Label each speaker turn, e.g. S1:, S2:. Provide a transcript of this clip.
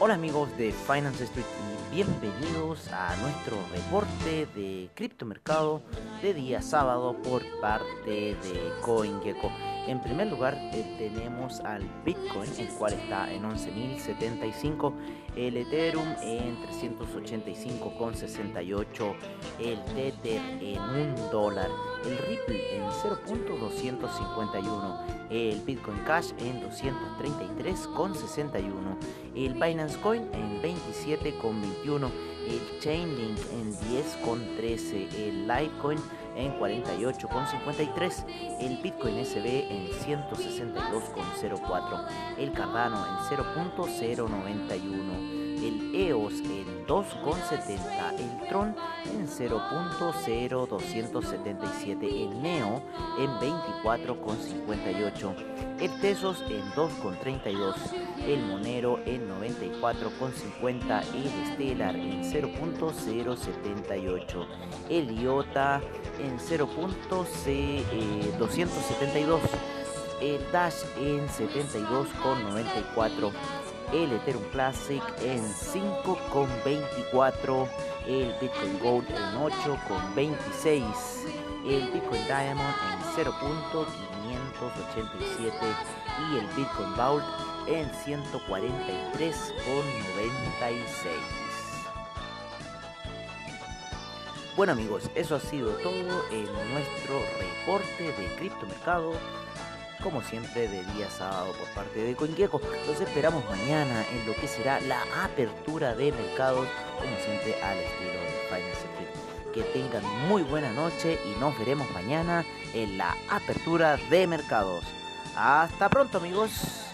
S1: Hola amigos de Finance Street y bienvenidos a nuestro reporte de criptomercado de día sábado por parte de CoinGecko. En primer lugar eh, tenemos al Bitcoin, el cual está en 11.075, el Ethereum en 385,68, el Tether en 1 dólar, el Ripple en 0.251, el Bitcoin Cash en 233,61, el Binance Coin en 27,21, el Chainlink en 10,13, el Litecoin en 48,53, el Bitcoin SB en 162,04, el Cardano en 0.091, el 2,70, el Tron en 0.0277, el NEO en 24,58, el Tesos en 2,32, el Monero en 94,50, el Stellar en 0.078, el IOTA en 0.272, el Dash en 72,94, el Ethereum Classic en 5,24, el Bitcoin Gold en 8,26, el Bitcoin Diamond en 0.587 y el Bitcoin Vault en 143,96. Bueno amigos, eso ha sido todo en nuestro reporte de criptomercado como siempre de día sábado por parte de CoinGecko. Los esperamos mañana en lo que será la apertura de mercados, como siempre al estilo de Finance Street. Que tengan muy buena noche y nos veremos mañana en la apertura de mercados. Hasta pronto amigos.